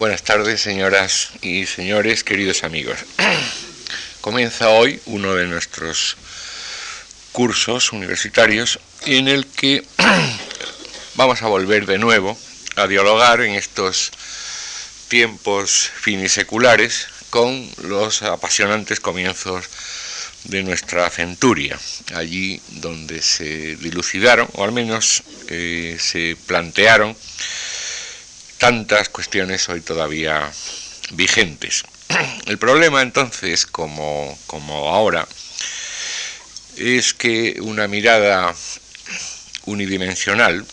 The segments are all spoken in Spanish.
Buenas tardes, señoras y señores, queridos amigos. Comienza hoy uno de nuestros cursos universitarios en el que vamos a volver de nuevo a dialogar en estos tiempos finiseculares con los apasionantes comienzos de nuestra centuria, allí donde se dilucidaron, o al menos eh, se plantearon, tantas cuestiones hoy todavía vigentes. El problema entonces, como, como ahora, es que una mirada unidimensional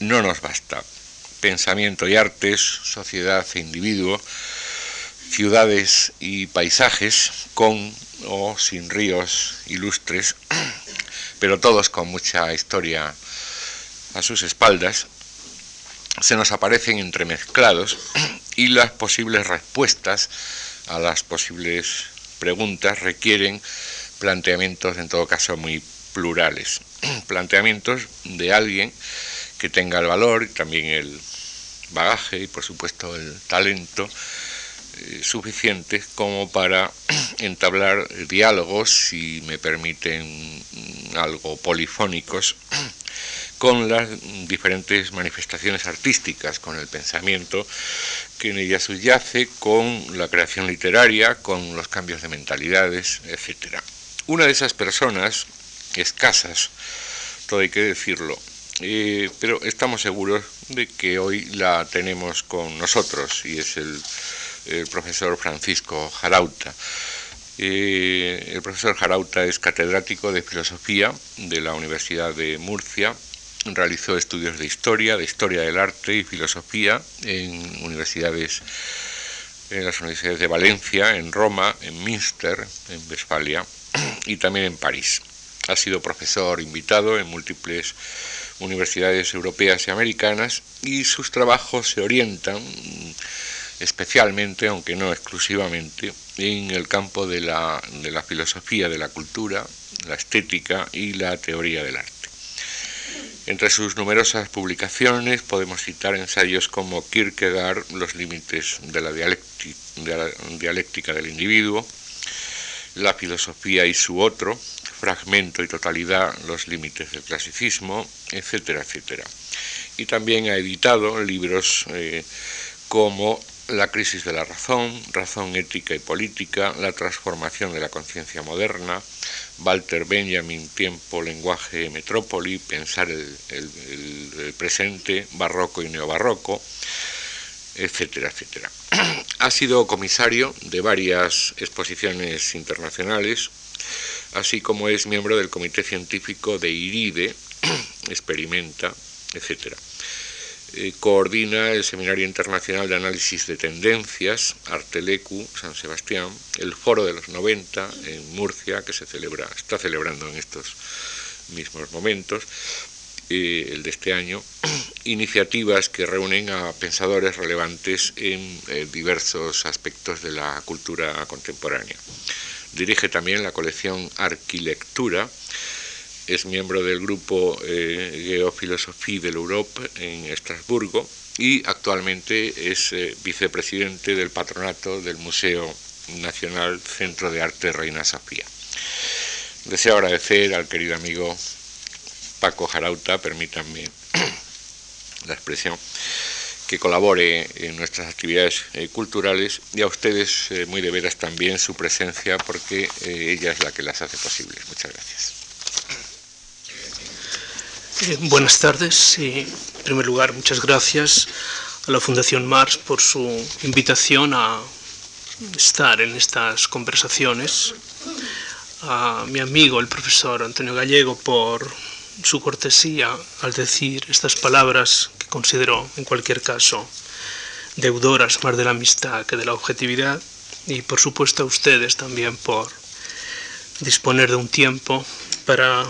no nos basta. Pensamiento y artes, sociedad e individuo, ciudades y paisajes con o sin ríos ilustres, pero todos con mucha historia a sus espaldas, se nos aparecen entremezclados y las posibles respuestas a las posibles preguntas requieren planteamientos en todo caso muy plurales, planteamientos de alguien que tenga el valor y también el bagaje y por supuesto el talento suficientes como para entablar diálogos, si me permiten algo polifónicos, con las diferentes manifestaciones artísticas, con el pensamiento que en ella subyace, con la creación literaria, con los cambios de mentalidades, etc. Una de esas personas, escasas, todo hay que decirlo, eh, pero estamos seguros de que hoy la tenemos con nosotros y es el, el profesor Francisco Jarauta. El profesor Jarauta es catedrático de filosofía de la Universidad de Murcia realizó estudios de historia, de historia del arte y filosofía en universidades en las universidades de Valencia, en Roma, en Münster, en Westfalia y también en París. Ha sido profesor invitado en múltiples universidades europeas y americanas y sus trabajos se orientan especialmente, aunque no exclusivamente, en el campo de la, de la filosofía de la cultura, la estética y la teoría del arte. Entre sus numerosas publicaciones podemos citar ensayos como Kierkegaard, Los límites de la, dialéctica del individuo, La filosofía y su otro, Fragmento y totalidad, Los límites del clasicismo, etcétera, etcétera. Y también ha editado libros eh, como La crisis de la razón, Razón ética y política, La transformación de la conciencia moderna, Walter Benjamin, Tiempo, Lenguaje, Metrópoli, Pensar el, presente, Barroco y Neobarroco, etcétera, etcétera. Ha sido comisario de varias exposiciones internacionales, así como es miembro del Comité Científico de IRIDE, Experimenta, etcétera. Eh, coordina el Seminario Internacional de Análisis de Tendencias, Artelecu, San Sebastián, el Foro de los 90 en Murcia, que se celebra, está celebrando en estos mismos momentos, eh, el de este año, iniciativas que reúnen a pensadores relevantes en eh, diversos aspectos de la cultura contemporánea. Dirige también la colección Arquilectura, es miembro del grupo eh, Geophilosophie de l'Europe en Estrasburgo y actualmente es eh, vicepresidente del patronato del Museo Nacional Centro de Arte Reina Sofía. Deseo agradecer al querido amigo Paco Jarauta, permítanme la expresión, que colabore en nuestras actividades eh, culturales y a ustedes eh, muy de veras también su presencia porque ella es la que las hace posibles. Muchas gracias. Eh, buenas tardes y en primer lugar muchas gracias a la Fundación Mars por su invitación a estar en estas conversaciones, a mi amigo el profesor Antonio Gallego por su cortesía al decir estas palabras que considero en cualquier caso deudoras más de la amistad que de la objetividad y por supuesto a ustedes también por disponer de un tiempo para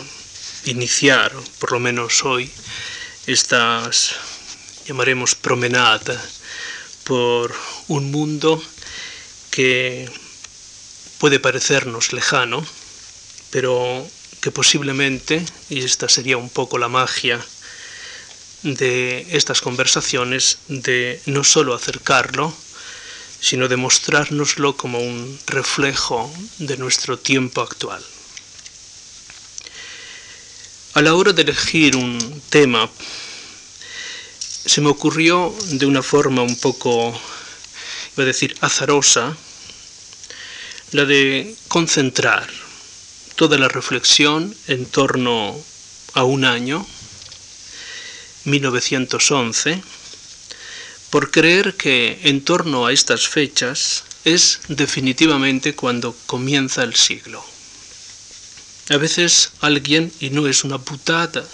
iniciar, por lo menos hoy, estas, llamaremos, promenada por un mundo que puede parecernos lejano, pero que posiblemente, y esta sería un poco la magia de estas conversaciones de no solo acercarlo, sino de mostrárnoslo como un reflejo de nuestro tiempo actual. A la hora de elegir un tema, se me ocurrió de una forma un poco, iba a decir, azarosa, la de concentrar toda la reflexión en torno a un año, 1911, por creer que en torno a estas fechas es definitivamente cuando comienza el siglo. A veces alguien, y no es una putada,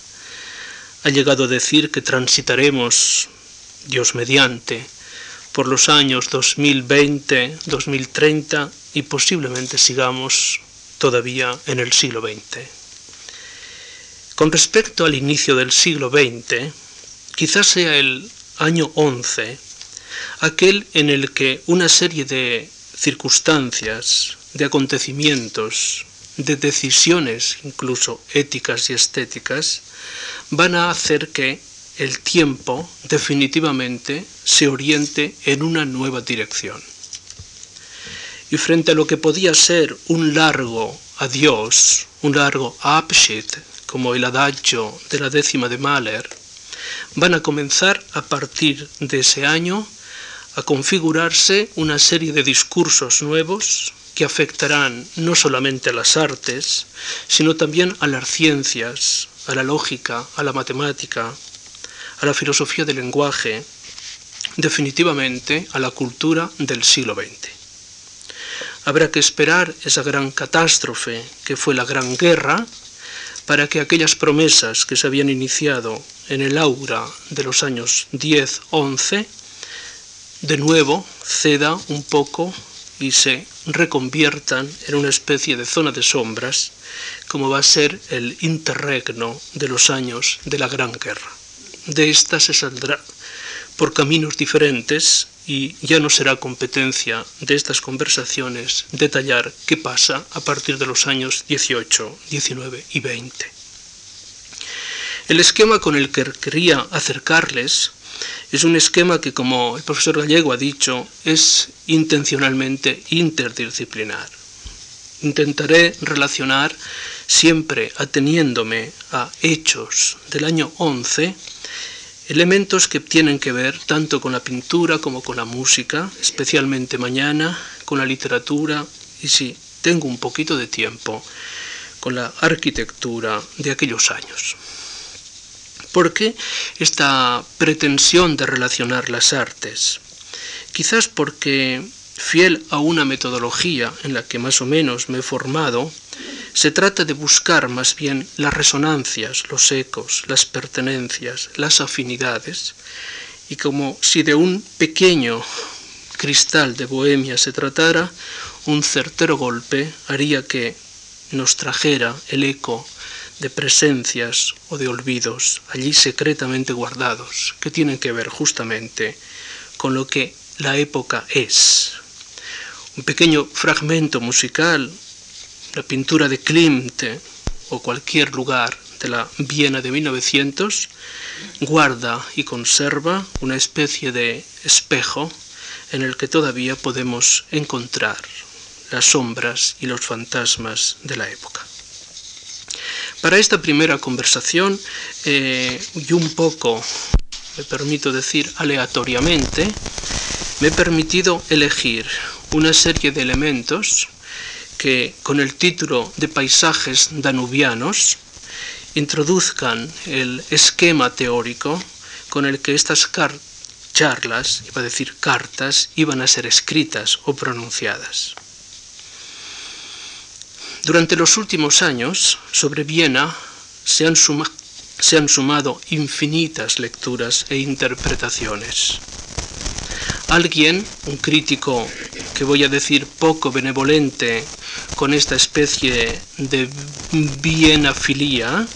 ha llegado a decir que transitaremos, Dios mediante, por los años 2020, 2030 y posiblemente sigamos todavía en el siglo XX. Con respecto al inicio del siglo XX, quizás sea el año 11, aquel en el que una serie de circunstancias, de acontecimientos, de decisiones incluso éticas y estéticas, van a hacer que el tiempo definitivamente se oriente en una nueva dirección. Y frente a lo que podía ser un largo adiós, un largo Abschied, como el adagio de la décima de Mahler, van a comenzar a partir de ese año a configurarse una serie de discursos nuevos que afectarán no solamente a las artes, sino también a las ciencias, a la lógica, a la matemática, a la filosofía del lenguaje, definitivamente a la cultura del siglo XX. Habrá que esperar esa gran catástrofe que fue la Gran Guerra para que aquellas promesas que se habían iniciado en el aura de los años 10-11 de nuevo ceda un poco y se reconviertan en una especie de zona de sombras, como va a ser el interregno de los años de la Gran Guerra. De esta se saldrá por caminos diferentes y ya no será competencia de estas conversaciones detallar qué pasa a partir de los años 18, 19 y 20. El esquema con el que quería acercarles es un esquema que, como el profesor Gallego ha dicho, es intencionalmente interdisciplinar. Intentaré relacionar, siempre ateniéndome a hechos del año 11, elementos que tienen que ver tanto con la pintura como con la música, especialmente mañana, con la literatura y si tengo un poquito de tiempo, con la arquitectura de aquellos años. ¿Por qué esta pretensión de relacionar las artes? Quizás porque, fiel a una metodología en la que más o menos me he formado, se trata de buscar más bien las resonancias, los ecos, las pertenencias, las afinidades, y como si de un pequeño cristal de Bohemia se tratara, un certero golpe haría que nos trajera el eco de presencias o de olvidos allí secretamente guardados que tienen que ver justamente con lo que la época es. Un pequeño fragmento musical, la pintura de Klimt o cualquier lugar de la Viena de 1900, guarda y conserva una especie de espejo en el que todavía podemos encontrar las sombras y los fantasmas de la época. Para esta primera conversación, eh, y un poco, me permito decir aleatoriamente, me he permitido elegir una serie de elementos que con el título de paisajes danubianos introduzcan el esquema teórico con el que estas charlas, iba a decir cartas, iban a ser escritas o pronunciadas. Durante los últimos años, sobre Viena se han, sumado infinitas lecturas e interpretaciones. Alguien, un crítico que voy a decir poco benevolente con esta especie de Viena-filía,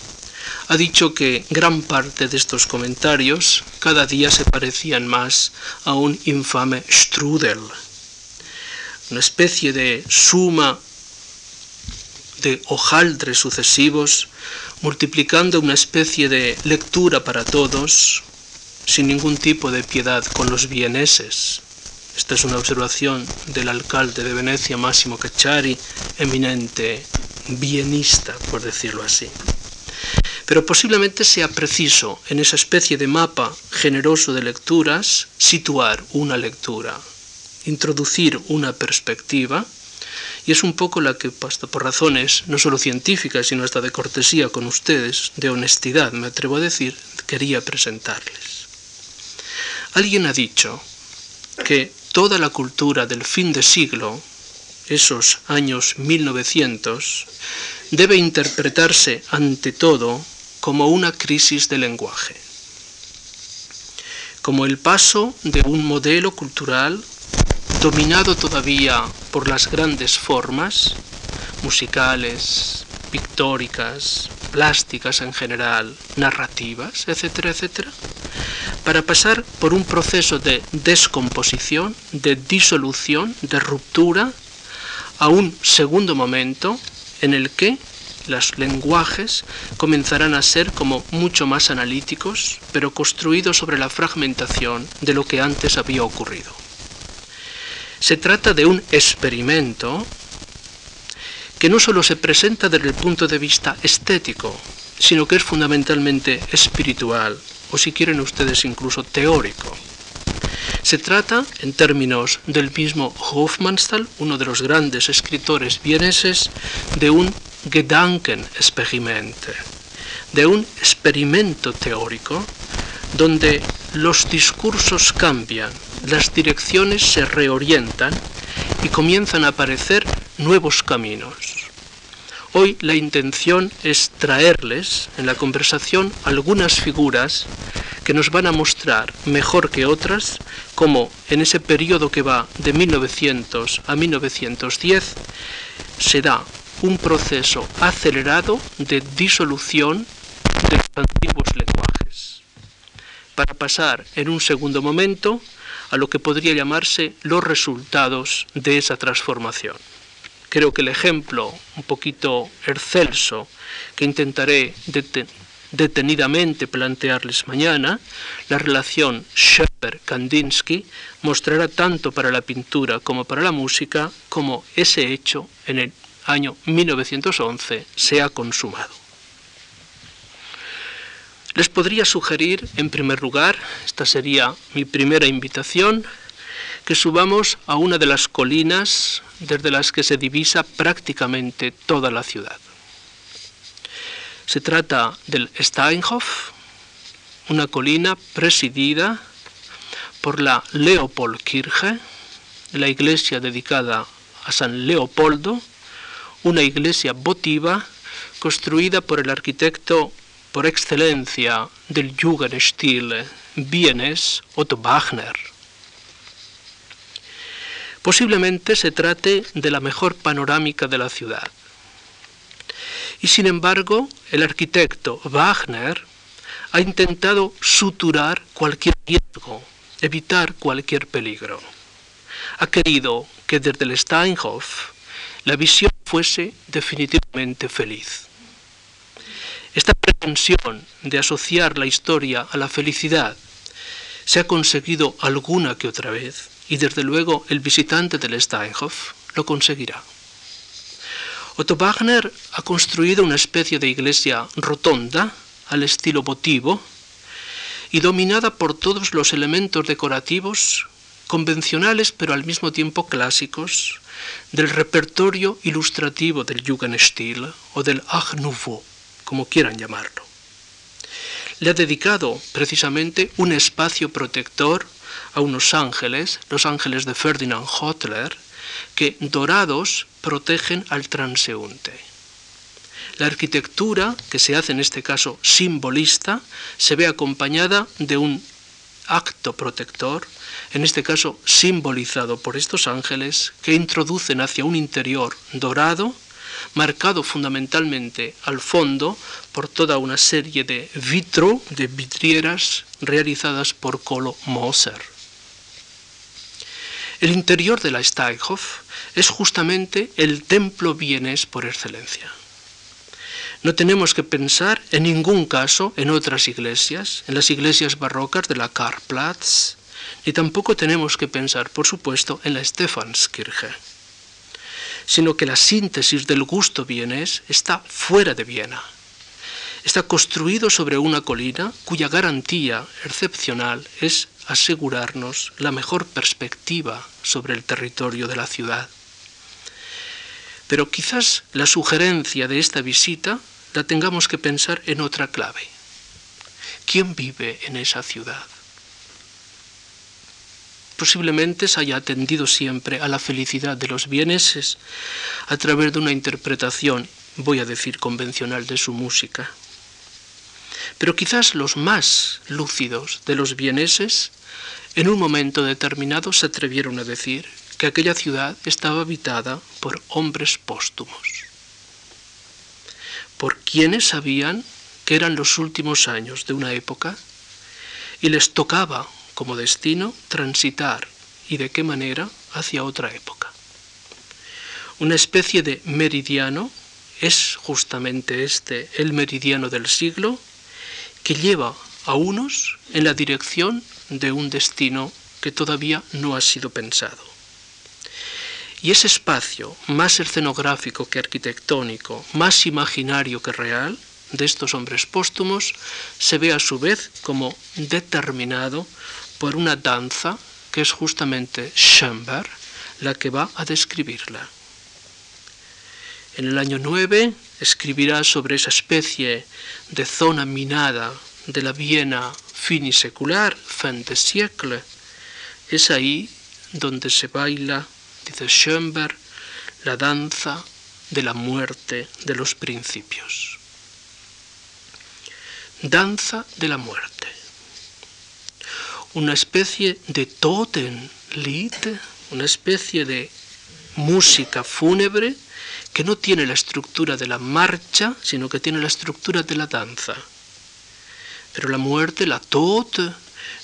ha dicho que gran parte de estos comentarios cada día se parecían más a un infame strudel, una especie de suma de hojaldres sucesivos multiplicando una especie de lectura para todos, sin ningún tipo de piedad con los vieneses. Esta es una observación del alcalde de Venecia, Massimo Cacciari, eminente bienista, por decirlo así. Pero posiblemente sea preciso en esa especie de mapa generoso de lecturas situar una lectura, introducir una perspectiva, y es un poco la que, por razones no solo científicas, sino hasta de cortesía con ustedes, de honestidad, me atrevo a decir, quería presentarles. Alguien ha dicho que toda la cultura del fin de siglo, esos años 1900, debe interpretarse ante todo como una crisis de lenguaje, como el paso de un modelo cultural dominado todavía por las grandes formas musicales, pictóricas, plásticas en general, narrativas, etcétera, etcétera, para pasar por un proceso de descomposición, de disolución, de ruptura, a un segundo momento en el que los lenguajes comenzarán a ser como mucho más analíticos, pero construidos sobre la fragmentación de lo que antes había ocurrido. Se trata de un experimento que no solo se presenta desde el punto de vista estético, sino que es fundamentalmente espiritual, o si quieren ustedes incluso teórico. Se trata, en términos del mismo Hofmannsthal, uno de los grandes escritores vieneses, de un Gedankenexperiment, de un experimento teórico donde los discursos cambian, las direcciones se reorientan y comienzan a aparecer nuevos caminos. Hoy la intención es traerles en la conversación algunas figuras que nos van a mostrar mejor que otras cómo en ese periodo que va de 1900 a 1910 se da un proceso acelerado de disolución de los antiguos lenguajes, para pasar en un segundo momento a lo que podría llamarse los resultados de esa transformación. Creo que el ejemplo un poquito excelso que intentaré detenidamente plantearles mañana, la relación Schöpfer-Kandinsky mostrará tanto para la pintura como para la música como ese hecho en el año 1911 se ha consumado. Les podría sugerir, en primer lugar, esta sería mi primera invitación, que subamos a una de las colinas desde las que se divisa prácticamente toda la ciudad. Se trata del Steinhof, una colina presidida por la Leopoldkirche, la iglesia dedicada a San Leopoldo, una iglesia votiva construida por el arquitecto por excelencia del Jugendstil vienes Otto Wagner. Posiblemente se trate de la mejor panorámica de la ciudad. Y sin embargo, el arquitecto Wagner ha intentado suturar cualquier riesgo, evitar cualquier peligro. Ha querido que desde el Steinhof la visión fuese definitivamente feliz. Esta pretensión de asociar la historia a la felicidad se ha conseguido alguna que otra vez y desde luego el visitante del Steinhof lo conseguirá. Otto Wagner ha construido una especie de iglesia rotonda al estilo votivo y dominada por todos los elementos decorativos convencionales pero al mismo tiempo clásicos del repertorio ilustrativo del Jugendstil o del Art Nouveau como quieran llamarlo. Le ha dedicado precisamente un espacio protector a unos ángeles, los ángeles de Ferdinand Hotler, que dorados protegen al transeúnte. La arquitectura, que se hace en este caso simbolista, se ve acompañada de un acto protector, en este caso simbolizado por estos ángeles, que introducen hacia un interior dorado marcado fundamentalmente al fondo por toda una serie de vitro, de vidrieras realizadas por Colo Moser. El interior de la Steinhof es justamente el templo vienés por excelencia. No tenemos que pensar en ningún caso en otras iglesias, en las iglesias barrocas de la Karplatz, ni tampoco tenemos que pensar, por supuesto, en la Stephanskirche, sino que la síntesis del gusto vienés está fuera de Viena. Está construido sobre una colina cuya garantía excepcional es asegurarnos la mejor perspectiva sobre el territorio de la ciudad. Pero quizás la sugerencia de esta visita la tengamos que pensar en otra clave. ¿Quién vive en esa ciudad? Posiblemente se haya atendido siempre a la felicidad de los vieneses a través de una interpretación, voy a decir, convencional de su música. Pero quizás los más lúcidos de los vieneses en un momento determinado se atrevieron a decir que aquella ciudad estaba habitada por hombres póstumos, por quienes sabían que eran los últimos años de una época y les tocaba como destino transitar y de qué manera hacia otra época. Una especie de meridiano es justamente este el meridiano del siglo que lleva a unos en la dirección de un destino que todavía no ha sido pensado. Y ese espacio, más escenográfico que arquitectónico, más imaginario que real, de estos hombres póstumos, se ve a su vez como determinado por una danza que es justamente Schoenberg la que va a describirla. En el año 9 escribirá sobre esa especie de zona minada de la Viena finisecular, fin de siècle. Es ahí donde se baila, dice Schoenberg, la danza de la muerte de los principios. Danza de la muerte. Una especie de Totenlied, una especie de música fúnebre que no tiene la estructura de la marcha, sino que tiene la estructura de la danza. Pero la muerte, la tot,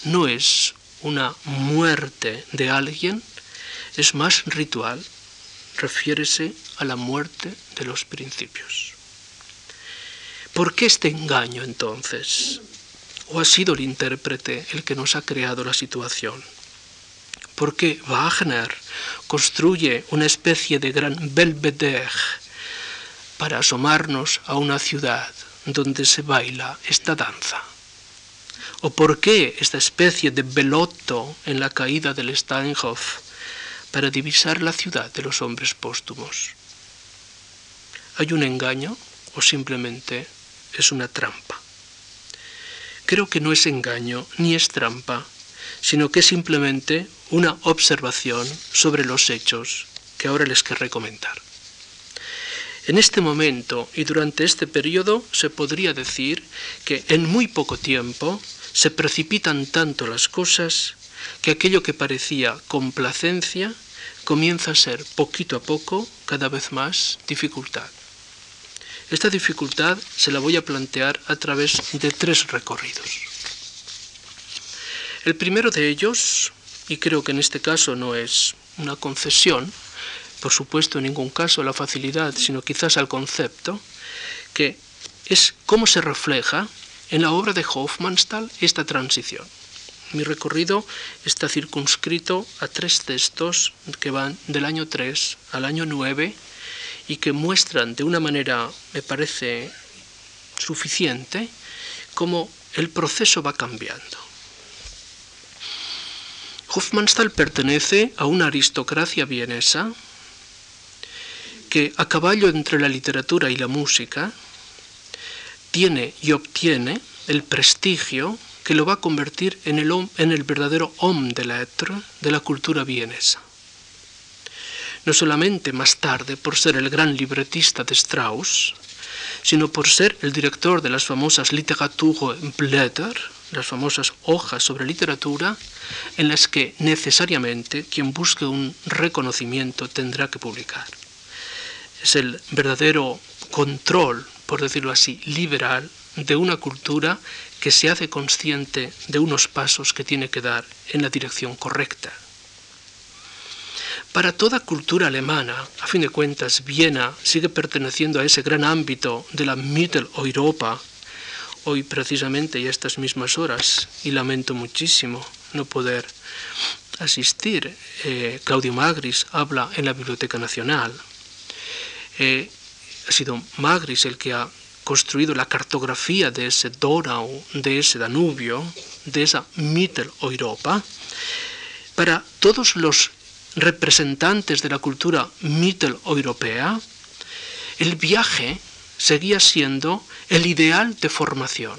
no es una muerte de alguien, es más ritual, refiérese a la muerte de los principios. ¿Por qué este engaño entonces? ¿O ha sido el intérprete el que nos ha creado la situación? Porque Wagner construye una especie de gran belvedere para asomarnos a una ciudad donde se baila esta danza. ¿O por qué esta especie de velotto en la caída del Steinhof para divisar la ciudad de los hombres póstumos? ¿Hay un engaño o simplemente es una trampa? Creo que no es engaño ni es trampa, sino que es simplemente una observación sobre los hechos que ahora les querré comentar. En este momento y durante este periodo se podría decir que en muy poco tiempo se precipitan tanto las cosas que aquello que parecía complacencia comienza a ser poquito a poco cada vez más dificultad. Esta dificultad se la voy a plantear a través de tres recorridos. El primero de ellos, y creo que en este caso no es una concesión, por supuesto en ningún caso la facilidad, sino quizás al concepto, que es cómo se refleja en la obra de Hofmannsthal esta transición. Mi recorrido está circunscrito a tres textos que van del año 3 al año 9 y que muestran de una manera, me parece, suficiente, cómo el proceso va cambiando. Hofmannsthal pertenece a una aristocracia vienesa que a caballo entre la literatura y la música tiene y obtiene el prestigio que lo va a convertir en el, en el verdadero homme de lettres de la cultura vienesa. No solamente más tarde por ser el gran libretista de Strauss, sino por ser el director de las famosas Literaturblätter, las famosas hojas sobre literatura, en las que necesariamente quien busque un reconocimiento tendrá que publicar. Es el verdadero control, por decirlo así, liberal de una cultura que se hace consciente de unos pasos que tiene que dar en la dirección correcta. Para toda cultura alemana, a fin de cuentas, Viena sigue perteneciendo a ese gran ámbito de la Mitteleuropa, hoy precisamente y a estas mismas horas, y lamento muchísimo no poder asistir. Eh, Claudio Magris habla en la Biblioteca Nacional. Eh, ha sido Magris el que ha construido la cartografía de ese Donau, de ese Danubio, de esa Mitteleuropa. Para todos los representantes de la cultura mitteleuropea, el viaje seguía siendo el ideal de formación.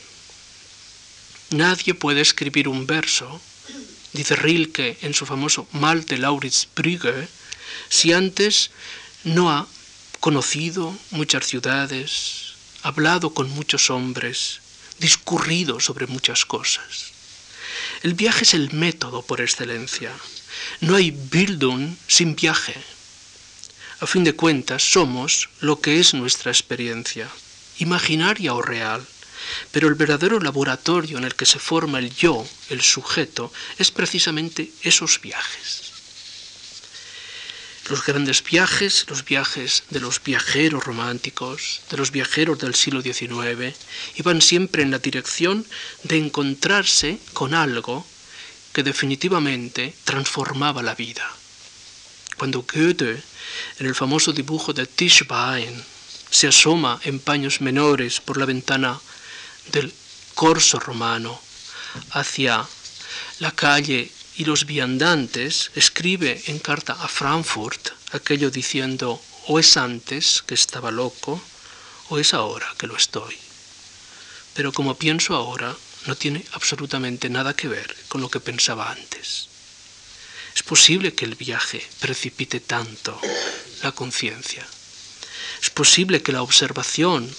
Nadie puede escribir un verso, dice Rilke en su famoso Mal de Brügge, si antes no ha conocido muchas ciudades, hablado con muchos hombres, discurrido sobre muchas cosas. El viaje es el método por excelencia. No hay Bildung sin viaje. A fin de cuentas, somos lo que es nuestra experiencia, imaginaria o real. Pero el verdadero laboratorio en el que se forma el yo, el sujeto, es precisamente esos viajes. Los grandes viajes, los viajes de los viajeros románticos, de los viajeros del siglo XIX, iban siempre en la dirección de encontrarse con algo que definitivamente transformaba la vida. Cuando Goethe, en el famoso dibujo de Tischbein, se asoma en paños menores por la ventana del corso romano hacia la calle y los viandantes, escribe en carta a Frankfurt aquello diciendo o es antes que estaba loco o es ahora que lo estoy. Pero como pienso ahora, no tiene absolutamente nada que ver con lo que pensaba antes. Es posible que el viaje precipite tanto la conciencia. Es posible que la observación,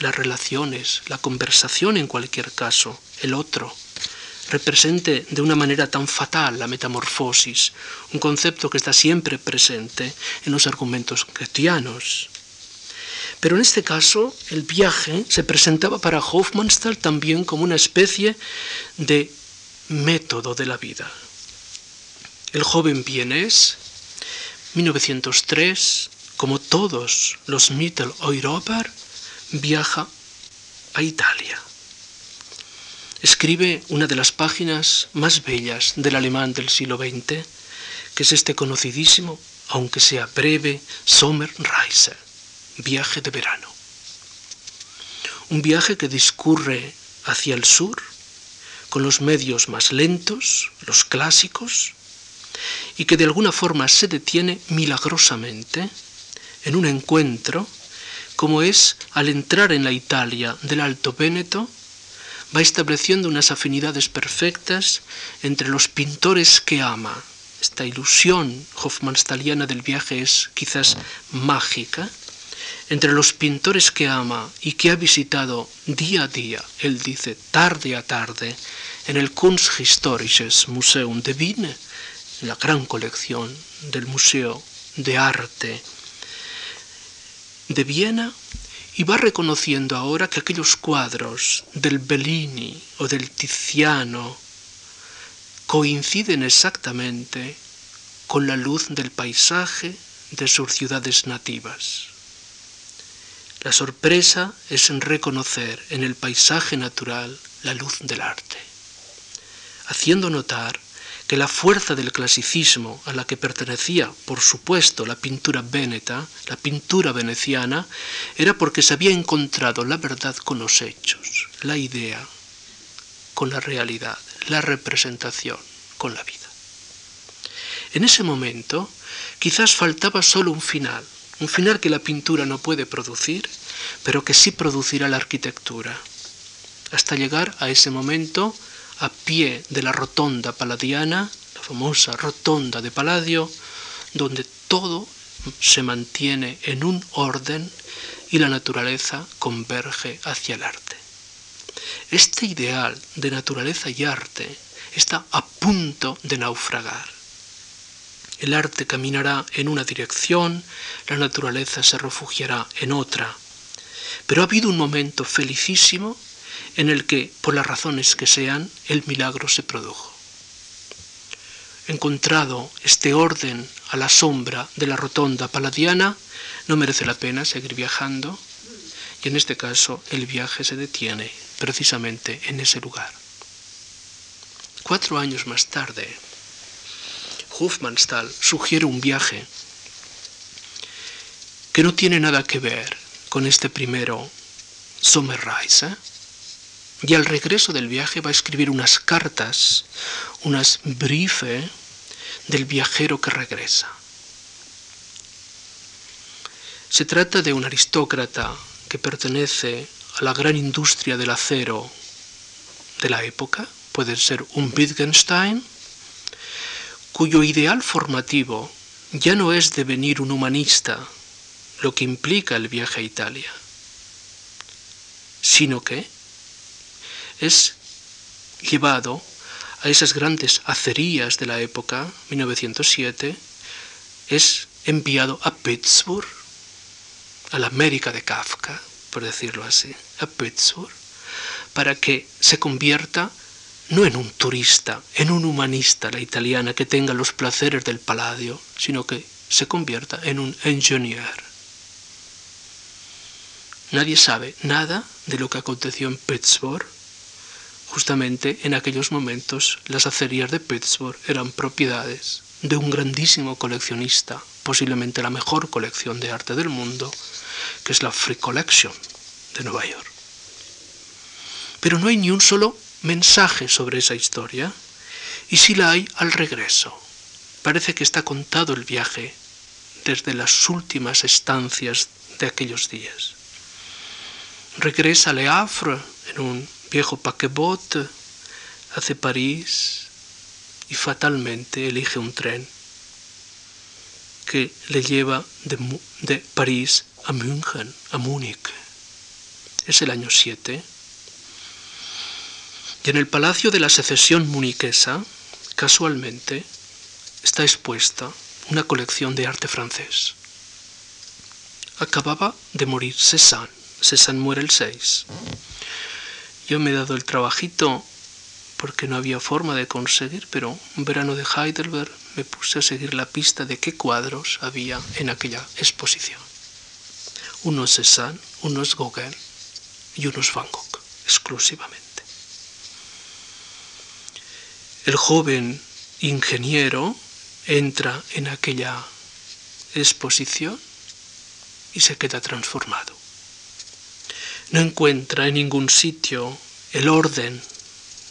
las relaciones, la conversación en cualquier caso, el otro, represente de una manera tan fatal la metamorfosis, un concepto que está siempre presente en los argumentos cristianos. Pero en este caso, el viaje se presentaba para Hofmannsthal también como una especie de método de la vida. El joven vienes, 1903, como todos los Mitteleuroper, viaja a Italia. Escribe una de las páginas más bellas del alemán del siglo XX, que es este conocidísimo, aunque sea breve, Sommerreise viaje de verano. Un viaje que discurre hacia el sur con los medios más lentos, los clásicos, y que de alguna forma se detiene milagrosamente en un encuentro como es al entrar en la Italia del Alto Véneto, va estableciendo unas afinidades perfectas entre los pintores que ama. Esta ilusión hofmannstaliana del viaje es quizás mágica, entre los pintores que ama y que ha visitado día a día, él dice tarde a tarde, en el Kunsthistorisches Museum de Wien, en la gran colección del Museo de Arte de Viena, y va reconociendo ahora que aquellos cuadros del Bellini o del Tiziano coinciden exactamente con la luz del paisaje de sus ciudades nativas. La sorpresa es en reconocer en el paisaje natural la luz del arte, haciendo notar que la fuerza del clasicismo a la que pertenecía, por supuesto, la pintura véneta, la pintura veneciana, era porque se había encontrado la verdad con los hechos, la idea con la realidad, la representación con la vida. En ese momento, quizás faltaba solo un final, un final que la pintura no puede producir, pero que sí producirá la arquitectura, hasta llegar a ese momento a pie de la rotonda paladiana, la famosa rotonda de Palladio, donde todo se mantiene en un orden y la naturaleza converge hacia el arte. Este ideal de naturaleza y arte está a punto de naufragar. El arte caminará en una dirección, la naturaleza se refugiará en otra. Pero ha habido un momento felicísimo en el que, por las razones que sean, el milagro se produjo. encontrado este orden a la sombra de la rotonda paladiana, no merece la pena seguir viajando y en este caso el viaje se detiene precisamente en ese lugar. Cuatro años más tarde, Hofmannsthal sugiere un viaje que no tiene nada que ver con este primero Sommerreise. Y al regreso del viaje va a escribir unas cartas, unas briefe del viajero que regresa. Se trata de un aristócrata que pertenece a la gran industria del acero de la época, puede ser un Wittgenstein, cuyo ideal formativo ya no es devenir un humanista, lo que implica el viaje a Italia, sino que es llevado a esas grandes acerías de la época, 1907, es enviado a Pittsburgh, a la América de Kafka, por decirlo así, a Pittsburgh, para que se convierta no en un turista, en un humanista, la italiana, que tenga los placeres del paladio, sino que se convierta en un ingeniero. Nadie sabe nada de lo que aconteció en Pittsburgh. Justamente en aquellos momentos las acerías de Pittsburgh eran propiedades de un grandísimo coleccionista, posiblemente la mejor colección de arte del mundo, que es la Free Collection de Nueva York. Pero no hay ni un solo mensaje sobre esa historia, y si la hay al regreso. Parece que está contado el viaje desde las últimas estancias de aquellos días regresa Le Havre en un viejo paquebot hacia París y fatalmente elige un tren que le lleva de, de París a München, a Múnich. Es el año 7. Y en el Palacio de la Secesión muniquesa, casualmente, está expuesta una colección de arte francés. Acababa de morir Cézanne Cézanne muere el 6. Yo me he dado el trabajito porque no había forma de conseguir, pero un verano de Heidelberg me puse a seguir la pista de qué cuadros había en aquella exposición. Unos Cézanne, unos Gauguin y unos Van Gogh, exclusivamente. El joven ingeniero entra en aquella exposición y se queda transformado no encuentra en ningún sitio el orden,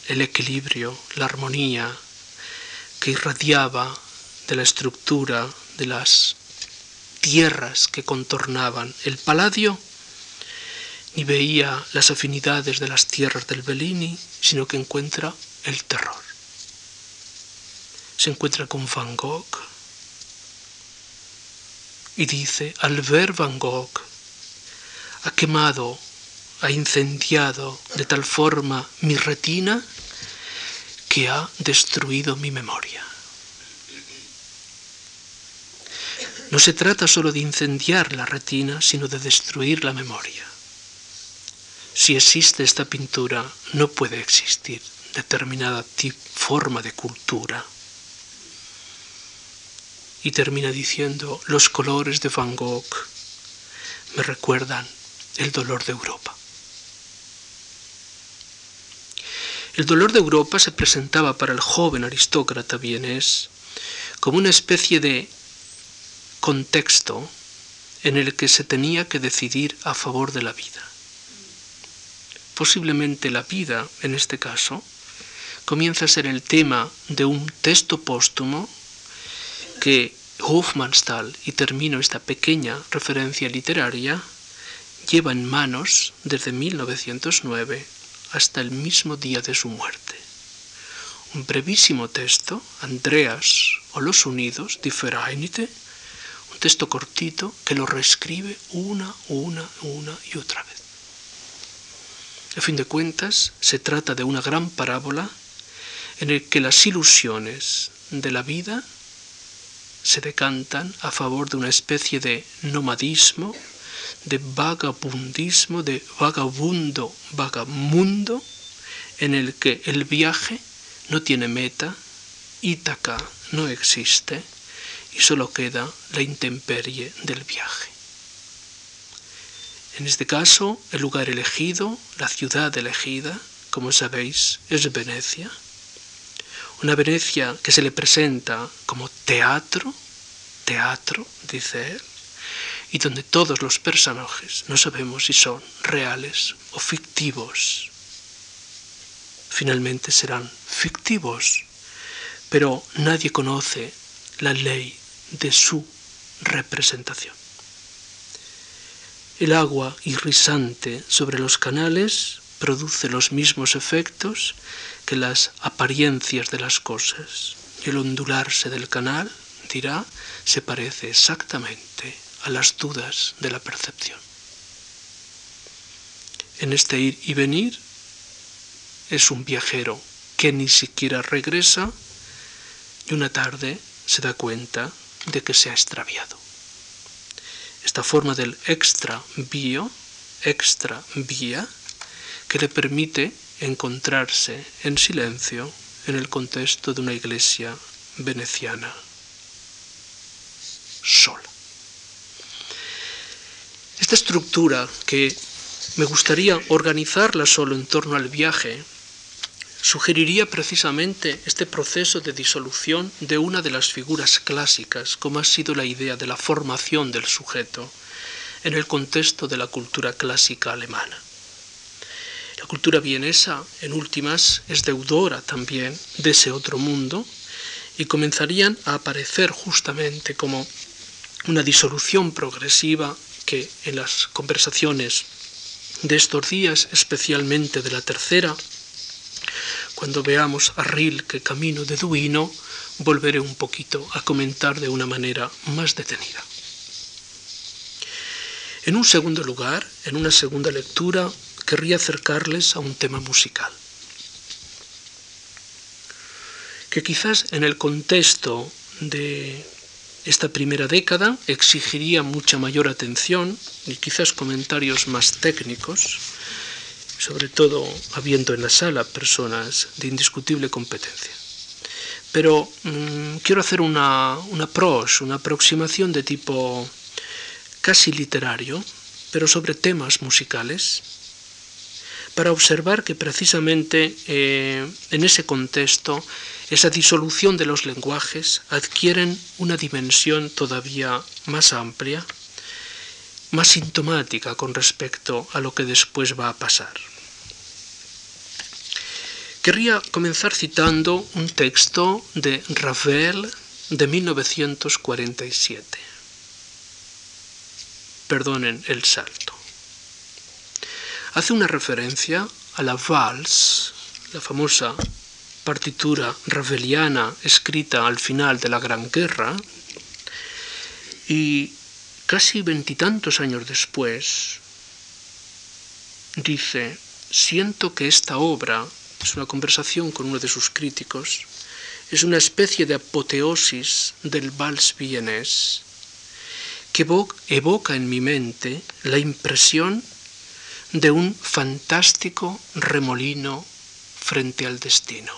el equilibrio, la armonía que irradiaba de la estructura de las tierras que contornaban el paladio, ni veía las afinidades de las tierras del Bellini, sino que encuentra el terror. Se encuentra con Van Gogh y dice, al ver Van Gogh, ha quemado ha incendiado de tal forma mi retina que ha destruido mi memoria. No se trata solo de incendiar la retina, sino de destruir la memoria. Si existe esta pintura, no puede existir determinada forma de cultura. Y termina diciendo, los colores de Van Gogh me recuerdan el dolor de Europa. El dolor de Europa se presentaba para el joven aristócrata vienés como una especie de contexto en el que se tenía que decidir a favor de la vida. Posiblemente la vida, en este caso, comienza a ser el tema de un texto póstumo que Hofmannsthal, y termino esta pequeña referencia literaria, lleva en manos desde 1909 hasta el mismo día de su muerte. Un brevísimo texto, Andreas o los Unidos, Die Vereinigte, un texto cortito que lo reescribe una, una, una y otra vez. A fin de cuentas, se trata de una gran parábola en el que las ilusiones de la vida se decantan a favor de una especie de nomadismo de vagabundismo, de vagabundo, vagamundo, en el que el viaje no tiene meta, Ítaca no existe y solo queda la intemperie del viaje. En este caso, el lugar elegido, la ciudad elegida, como sabéis, es Venecia. Una Venecia que se le presenta como teatro, teatro, dice él, y donde todos los personajes no sabemos si son reales o fictivos. Finalmente serán fictivos, pero nadie conoce la ley de su representación. El agua irrisante sobre los canales produce los mismos efectos que las apariencias de las cosas, y el ondularse del canal, dirá, se parece exactamente a las dudas de la percepción. En este ir y venir es un viajero que ni siquiera regresa y una tarde se da cuenta de que se ha extraviado. Esta forma del extra bio, extra vía, que le permite encontrarse en silencio en el contexto de una iglesia veneciana sola. Esta estructura que me gustaría organizarla solo en torno al viaje, sugeriría precisamente este proceso de disolución de una de las figuras clásicas, como ha sido la idea de la formación del sujeto en el contexto de la cultura clásica alemana. La cultura vienesa, en últimas, es deudora también de ese otro mundo y comenzarían a aparecer justamente como una disolución progresiva que en las conversaciones de estos días, especialmente de la tercera, cuando veamos a Rilke camino de Duino, volveré un poquito a comentar de una manera más detenida. En un segundo lugar, en una segunda lectura, querría acercarles a un tema musical, que quizás en el contexto de esta primera década exigiría mucha mayor atención y quizás comentarios más técnicos, sobre todo habiendo en la sala personas de indiscutible competencia. Pero mm, quiero hacer una, una pros, una aproximación de tipo casi literario, pero sobre temas musicales, para observar que precisamente eh, en ese contexto esa disolución de los lenguajes adquieren una dimensión todavía más amplia, más sintomática con respecto a lo que después va a pasar. Querría comenzar citando un texto de Ravel de 1947. Perdonen el salto. Hace una referencia a la Vals, la famosa partitura raveliana escrita al final de la Gran Guerra, y casi veintitantos años después dice, siento que esta obra, es una conversación con uno de sus críticos, es una especie de apoteosis del vals vienés que evoca en mi mente la impresión de un fantástico remolino frente al destino.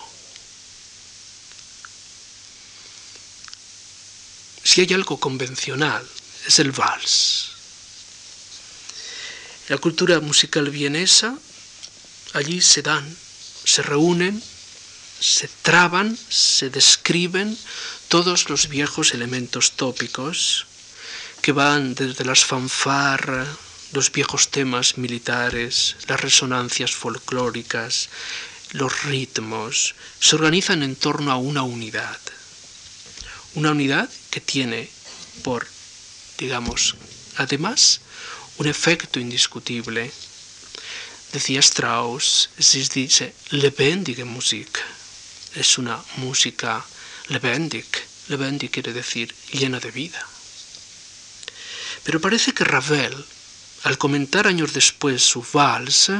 Si hay algo convencional, es el vals. la cultura musical vienesa, allí se dan, se reúnen, se traban, se describen todos los viejos elementos tópicos que van desde las fanfarras, los viejos temas militares, las resonancias folclóricas, los ritmos, se organizan en torno a una unidad. Una unidad que tiene por, digamos, además, un efecto indiscutible. Decía Strauss, se dice lebendige Musik. Es una música lebendig. Lebendig quiere decir llena de vida. Pero parece que Ravel, al comentar años después su vals,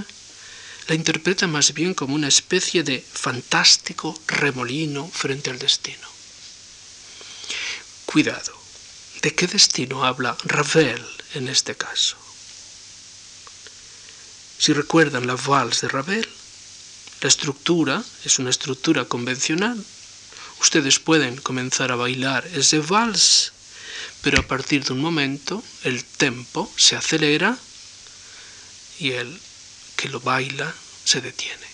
la interpreta más bien como una especie de fantástico remolino frente al destino. Cuidado, ¿de qué destino habla Ravel en este caso? Si recuerdan la vals de Ravel, la estructura es una estructura convencional, ustedes pueden comenzar a bailar ese vals, pero a partir de un momento el tempo se acelera y el que lo baila se detiene.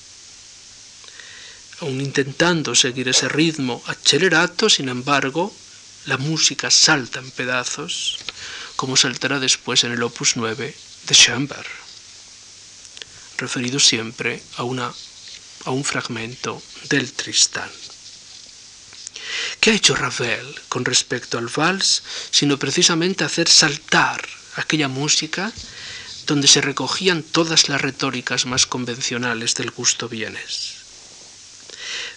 Aún intentando seguir ese ritmo acelerato, sin embargo, la música salta en pedazos, como saltará después en el opus 9 de Schoenberg, referido siempre a, una, a un fragmento del Tristán. ¿Qué ha hecho Ravel con respecto al vals, sino precisamente hacer saltar aquella música donde se recogían todas las retóricas más convencionales del gusto bienes?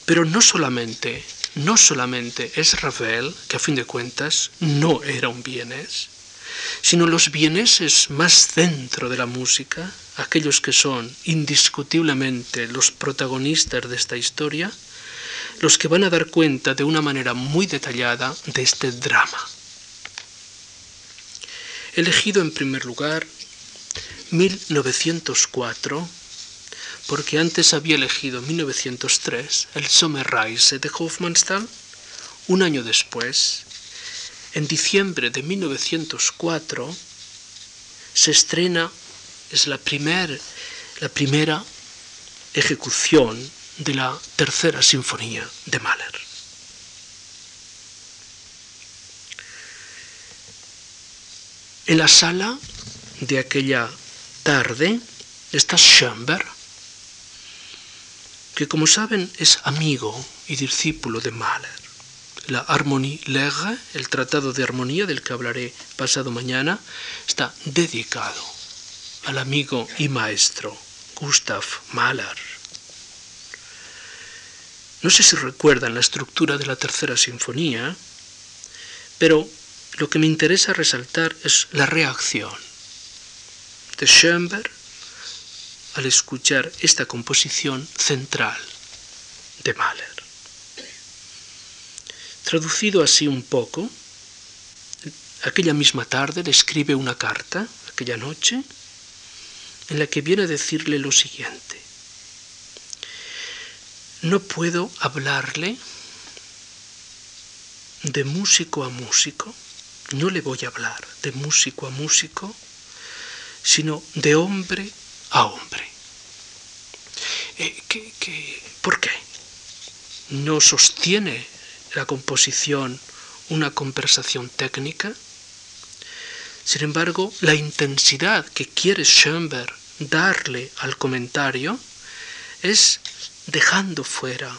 Pero no solamente, no solamente es Ravel, que a fin de cuentas no era un bienes, sino los vieneses más dentro de la música, aquellos que son indiscutiblemente los protagonistas de esta historia, los que van a dar cuenta de una manera muy detallada de este drama. He elegido en primer lugar 1904, porque antes había elegido 1903 el Sommerreise de Hofmannsthal, un año después, en diciembre de 1904, se estrena, es la, primer, la primera ejecución de la tercera sinfonía de Mahler. En la sala de aquella tarde está Schoenberg, que como saben es amigo y discípulo de Mahler. La Harmonie Legge, el Tratado de Armonía del que hablaré pasado mañana, está dedicado al amigo y maestro Gustav Mahler. No sé si recuerdan la estructura de la tercera sinfonía, pero lo que me interesa resaltar es la reacción de Schoenberg al escuchar esta composición central de Mahler. Traducido así un poco, aquella misma tarde le escribe una carta, aquella noche, en la que viene a decirle lo siguiente no puedo hablarle de músico a músico, no le voy a hablar de músico a músico, sino de hombre a hombre. Eh, por qué? ¿No sostiene la composición una conversación técnica? Sin embargo, la intensidad que quiere Schoenberg darle al comentario es dejando fuera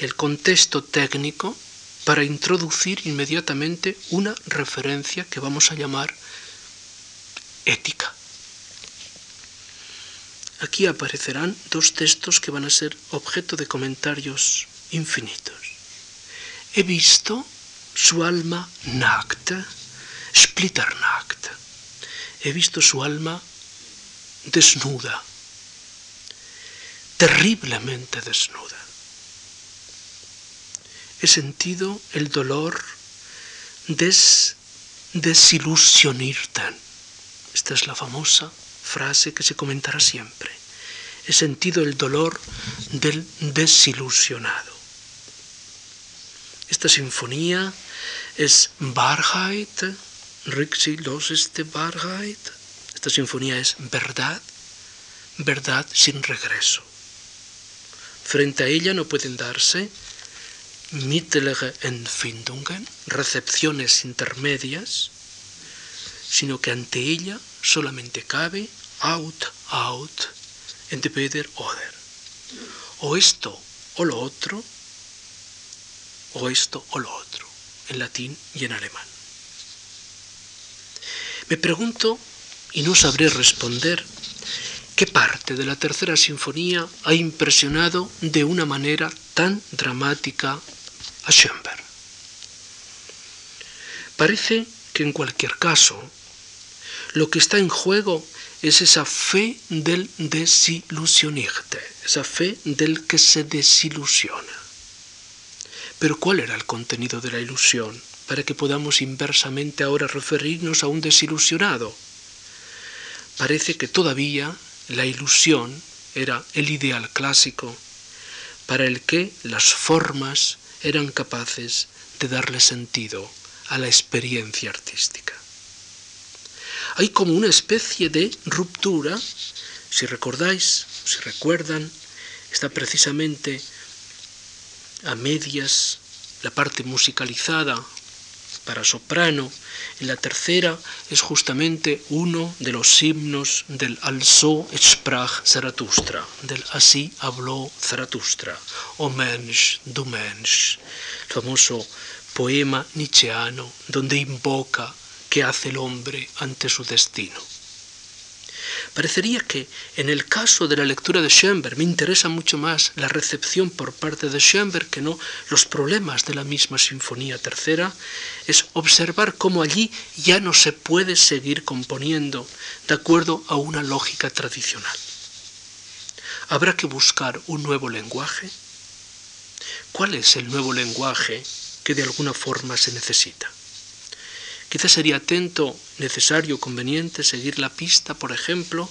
el contexto técnico para introducir inmediatamente una referencia que vamos a llamar ética. Aquí aparecerán dos textos que van a ser objeto de comentarios infinitos. He visto su alma nacta, splitternacta. He visto su alma desnuda, terriblemente desnuda. He sentido el dolor des, desilusionirte. Esta es la famosa frase que se comentará siempre. He sentido el dolor del desilusionado. Esta sinfonía es Wahrheit, Rixi los este Wahrheit. Esta sinfonía es verdad, verdad sin regreso. Frente a ella no pueden darse mittlere Empfindungen, recepciones intermedias, sino que ante ella solamente cabe out, out, entweder oder. O esto o lo otro, o esto o lo otro, en latín y en alemán. Me pregunto, y no sabré responder, ¿Qué parte de la tercera sinfonía ha impresionado de una manera tan dramática a Schoenberg? Parece que en cualquier caso lo que está en juego es esa fe del desilusionista, esa fe del que se desilusiona. Pero ¿cuál era el contenido de la ilusión para que podamos inversamente ahora referirnos a un desilusionado? Parece que todavía la ilusión era el ideal clásico para el que las formas eran capaces de darle sentido a la experiencia artística. Hay como una especie de ruptura, si recordáis, si recuerdan, está precisamente a medias la parte musicalizada para soprano y la tercera es justamente uno de los himnos del Also sprach Zarathustra, del Así habló Zarathustra, O Mensch, du Mensch, famoso poema nietzscheano donde invoca qué hace el hombre ante su destino. Parecería que en el caso de la lectura de Schoenberg me interesa mucho más la recepción por parte de Schoenberg que no los problemas de la misma Sinfonía Tercera, es observar cómo allí ya no se puede seguir componiendo de acuerdo a una lógica tradicional. ¿Habrá que buscar un nuevo lenguaje? ¿Cuál es el nuevo lenguaje que de alguna forma se necesita? Quizás sería atento, necesario, conveniente seguir la pista, por ejemplo,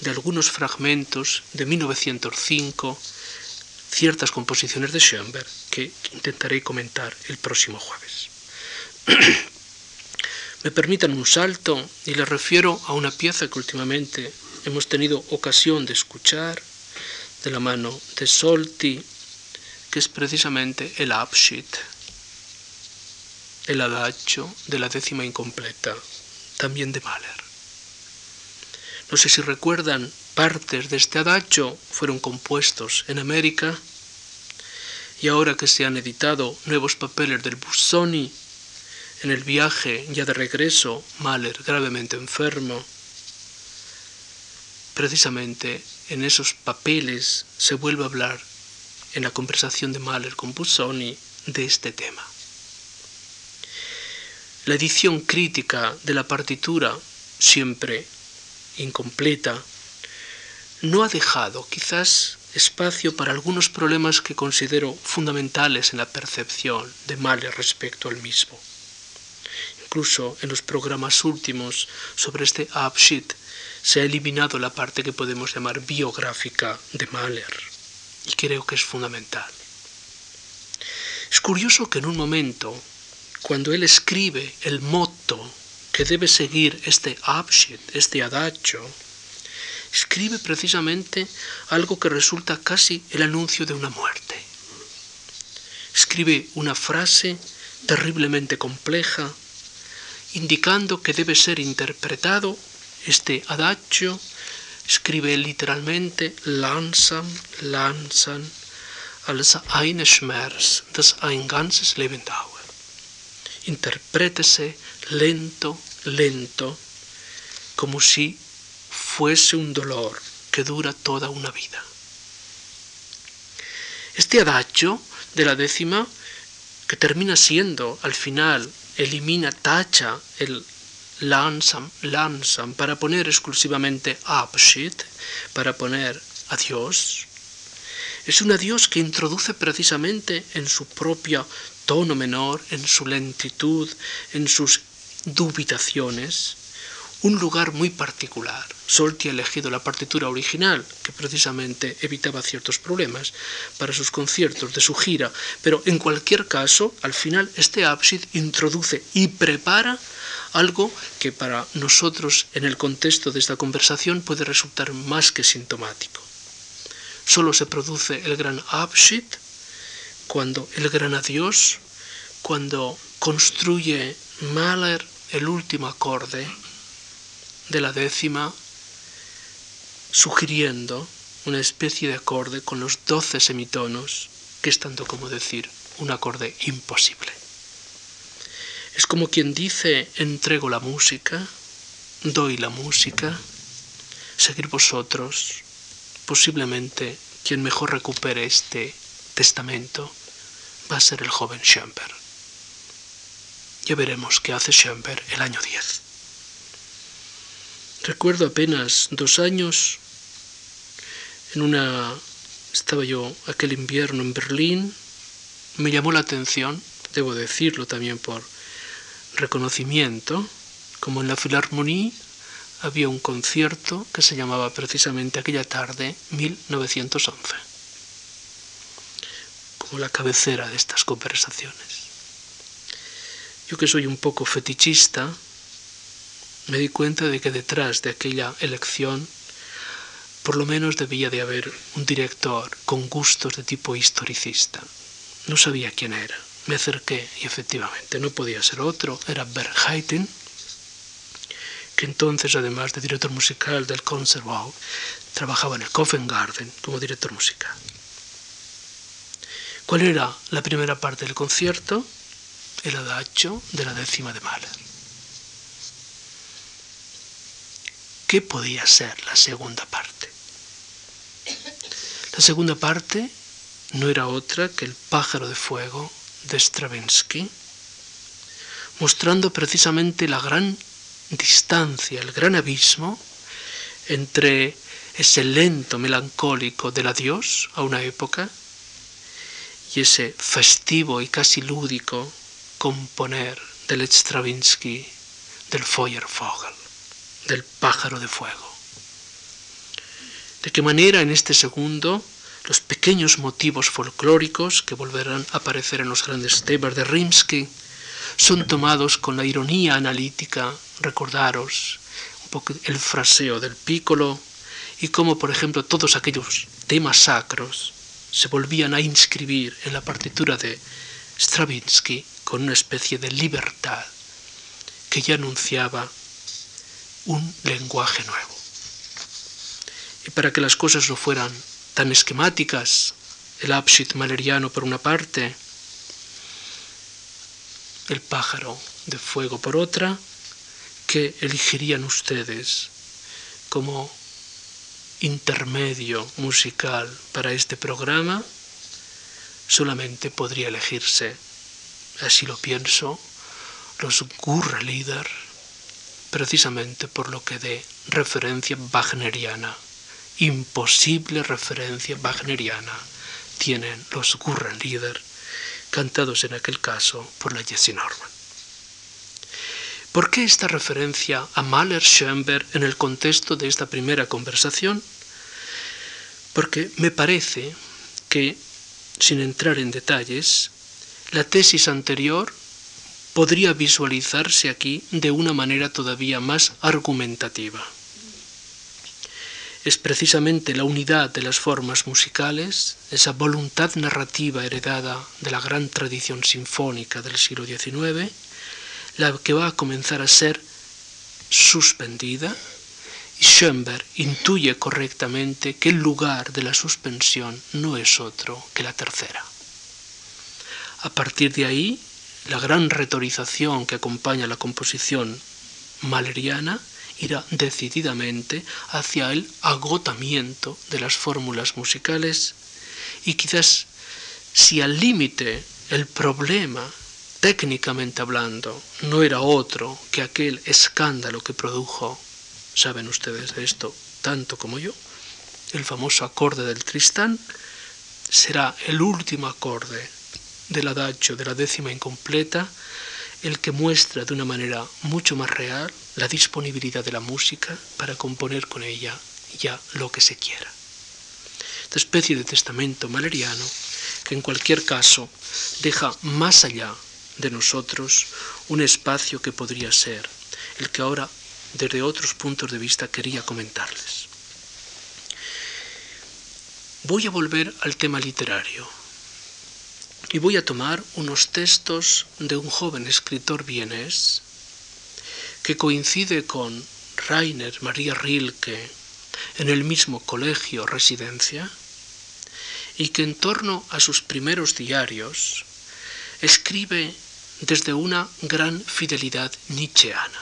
de algunos fragmentos de 1905, ciertas composiciones de Schoenberg, que intentaré comentar el próximo jueves. Me permitan un salto y les refiero a una pieza que últimamente hemos tenido ocasión de escuchar de la mano de Solti, que es precisamente el Abschied el adagio de la décima incompleta, también de Mahler. No sé si recuerdan, partes de este adagio fueron compuestos en América y ahora que se han editado nuevos papeles del Busoni, en el viaje ya de regreso, Mahler gravemente enfermo, precisamente en esos papeles se vuelve a hablar en la conversación de Mahler con Busoni de este tema. La edición crítica de la partitura, siempre incompleta, no ha dejado quizás espacio para algunos problemas que considero fundamentales en la percepción de Mahler respecto al mismo. Incluso en los programas últimos sobre este Abschied se ha eliminado la parte que podemos llamar biográfica de Mahler y creo que es fundamental. Es curioso que en un momento cuando él escribe el motto que debe seguir este Abschied, este adagio, escribe precisamente algo que resulta casi el anuncio de una muerte. Escribe una frase terriblemente compleja, indicando que debe ser interpretado este adagio, escribe literalmente langsam, langsam, als eine Schmerz, das ein ganzes Leben dauert interprétese lento, lento, como si fuese un dolor que dura toda una vida. Este adagio de la décima, que termina siendo al final, elimina, tacha el lansam, lansam, para poner exclusivamente Abschied, para poner adiós, es un adiós que introduce precisamente en su propia tono menor, en su lentitud, en sus dubitaciones, un lugar muy particular. Solti ha elegido la partitura original, que precisamente evitaba ciertos problemas para sus conciertos de su gira, pero en cualquier caso, al final, este ábside introduce y prepara algo que para nosotros en el contexto de esta conversación puede resultar más que sintomático. Solo se produce el gran ábside cuando el gran adiós, cuando construye Mahler el último acorde de la décima, sugiriendo una especie de acorde con los doce semitonos, que es tanto como decir un acorde imposible. Es como quien dice, entrego la música, doy la música, seguir vosotros, posiblemente quien mejor recupere este testamento va a ser el joven Schoenberg. Ya veremos qué hace Schoenberg el año 10. Recuerdo apenas dos años, en una estaba yo aquel invierno en Berlín, me llamó la atención, debo decirlo también por reconocimiento, como en la Philharmonie había un concierto que se llamaba precisamente aquella tarde 1911 como la cabecera de estas conversaciones. Yo que soy un poco fetichista, me di cuenta de que detrás de aquella elección por lo menos debía de haber un director con gustos de tipo historicista. No sabía quién era. Me acerqué y efectivamente no podía ser otro, era Bert Haitink, que entonces, además de director musical del Conservatorio, trabajaba en el Covent Garden como director musical. ¿Cuál era la primera parte del concierto? El adagio de la décima de Mahler. ¿Qué podía ser la segunda parte? La segunda parte no era otra que el pájaro de fuego de Stravinsky, mostrando precisamente la gran distancia, el gran abismo entre ese lento melancólico del adiós a una época y ese festivo y casi lúdico componer del Stravinsky del Feuervogel, del pájaro de fuego. De qué manera en este segundo los pequeños motivos folclóricos que volverán a aparecer en los grandes temas de Rimsky son tomados con la ironía analítica, recordaros un poco el fraseo del pícolo y cómo, por ejemplo, todos aquellos temas sacros se volvían a inscribir en la partitura de Stravinsky con una especie de libertad que ya anunciaba un lenguaje nuevo. Y para que las cosas no fueran tan esquemáticas, el Abschied maleriano por una parte, el pájaro de fuego por otra, que elegirían ustedes como intermedio musical para este programa, solamente podría elegirse, así lo pienso, los Gurrelieder, precisamente por lo que de referencia wagneriana, imposible referencia wagneriana, tienen los Gurrelieder cantados en aquel caso por la Jessie Norman. ¿Por qué esta referencia a Mahler-Schoenberg en el contexto de esta primera conversación? Porque me parece que, sin entrar en detalles, la tesis anterior podría visualizarse aquí de una manera todavía más argumentativa es precisamente la unidad de las formas musicales, esa voluntad narrativa heredada de la gran tradición sinfónica del siglo XIX, la que va a comenzar a ser suspendida y Schoenberg intuye correctamente que el lugar de la suspensión no es otro que la tercera. A partir de ahí, la gran retorización que acompaña la composición maleriana irá decididamente hacia el agotamiento de las fórmulas musicales y quizás si al límite el problema, técnicamente hablando, no era otro que aquel escándalo que produjo, saben ustedes de esto tanto como yo, el famoso acorde del Tristán, será el último acorde del adagio de la décima incompleta, el que muestra de una manera mucho más real la disponibilidad de la música para componer con ella ya lo que se quiera. Esta especie de testamento maleriano que en cualquier caso deja más allá de nosotros un espacio que podría ser el que ahora desde otros puntos de vista quería comentarles. Voy a volver al tema literario y voy a tomar unos textos de un joven escritor vienés que coincide con Rainer María Rilke en el mismo colegio residencia y que en torno a sus primeros diarios escribe desde una gran fidelidad nietzscheana.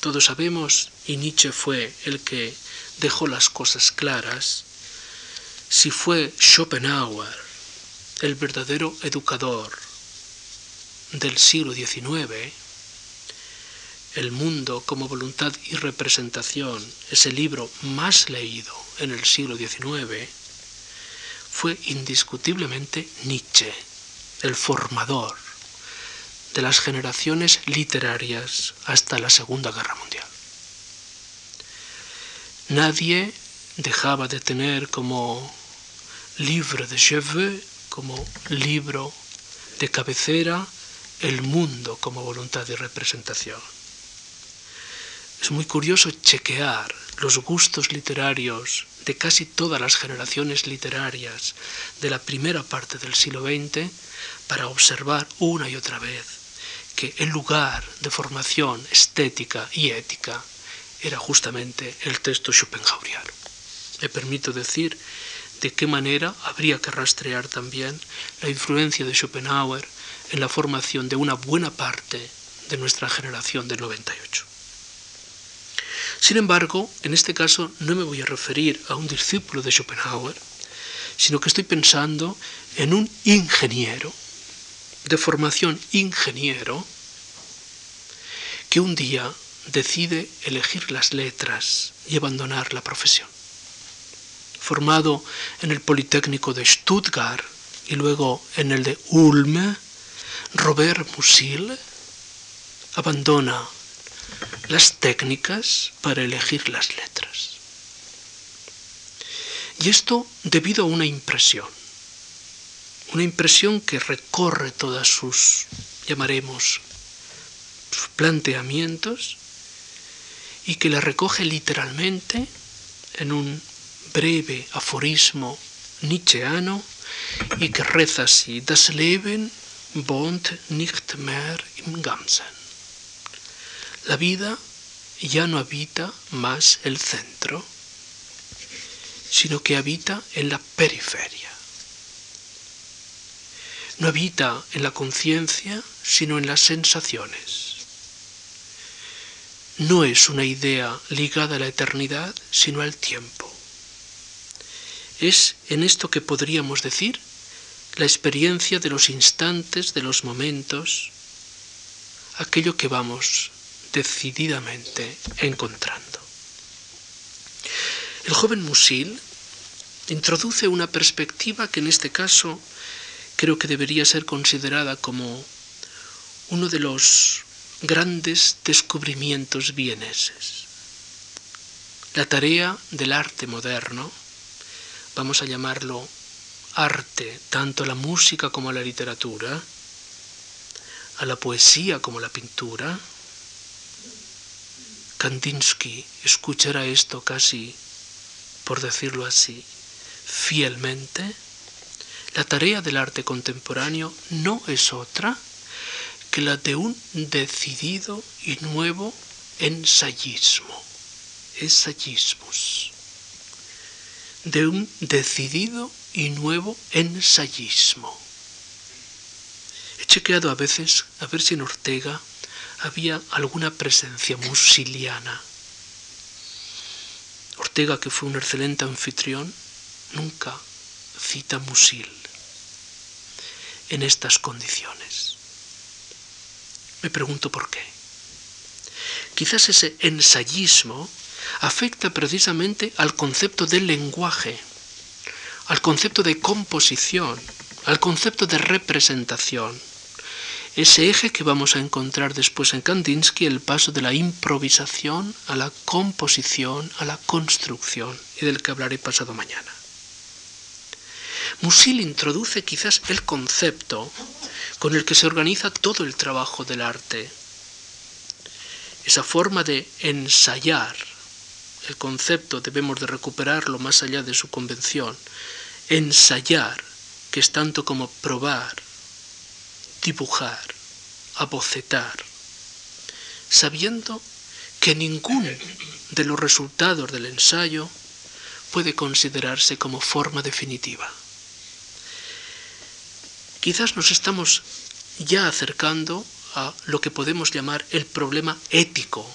Todos sabemos, y Nietzsche fue el que dejó las cosas claras, si fue Schopenhauer el verdadero educador del siglo XIX, el mundo como voluntad y representación, ese libro más leído en el siglo XIX, fue indiscutiblemente Nietzsche, el formador de las generaciones literarias hasta la Segunda Guerra Mundial. Nadie dejaba de tener como livre de cheveux como libro de cabecera, el mundo como voluntad de representación. Es muy curioso chequear los gustos literarios de casi todas las generaciones literarias de la primera parte del siglo XX para observar una y otra vez que el lugar de formación estética y ética era justamente el texto schopenhaueriano. Me permito decir de qué manera habría que rastrear también la influencia de Schopenhauer en la formación de una buena parte de nuestra generación del 98. Sin embargo, en este caso no me voy a referir a un discípulo de Schopenhauer, sino que estoy pensando en un ingeniero, de formación ingeniero, que un día decide elegir las letras y abandonar la profesión. Formado en el Politécnico de Stuttgart y luego en el de Ulm, Robert Musil abandona las técnicas para elegir las letras. Y esto debido a una impresión, una impresión que recorre todas sus, llamaremos, sus planteamientos y que la recoge literalmente en un breve aforismo nietzscheano y que reza así, Das Leben wohnt nicht mehr im Ganzen. La vida ya no habita más el centro, sino que habita en la periferia. No habita en la conciencia, sino en las sensaciones no es una idea ligada a la eternidad, sino al tiempo. Es en esto que podríamos decir la experiencia de los instantes, de los momentos, aquello que vamos decididamente encontrando. El joven Musil introduce una perspectiva que en este caso creo que debería ser considerada como uno de los grandes descubrimientos vieneses. La tarea del arte moderno, vamos a llamarlo arte, tanto la música como la literatura, a la poesía como la pintura, Kandinsky escuchará esto casi, por decirlo así, fielmente, la tarea del arte contemporáneo no es otra que la de un decidido y nuevo ensayismo, ensayismos, de un decidido y nuevo ensayismo. He chequeado a veces a ver si en Ortega había alguna presencia musiliana. Ortega, que fue un excelente anfitrión, nunca cita Musil en estas condiciones. Me pregunto por qué. Quizás ese ensayismo afecta precisamente al concepto del lenguaje, al concepto de composición, al concepto de representación. Ese eje que vamos a encontrar después en Kandinsky, el paso de la improvisación a la composición, a la construcción, y del que hablaré pasado mañana. Musil introduce quizás el concepto con el que se organiza todo el trabajo del arte. Esa forma de ensayar, el concepto debemos de recuperarlo más allá de su convención. Ensayar, que es tanto como probar, dibujar, abocetar, sabiendo que ninguno de los resultados del ensayo puede considerarse como forma definitiva. Quizás nos estamos ya acercando a lo que podemos llamar el problema ético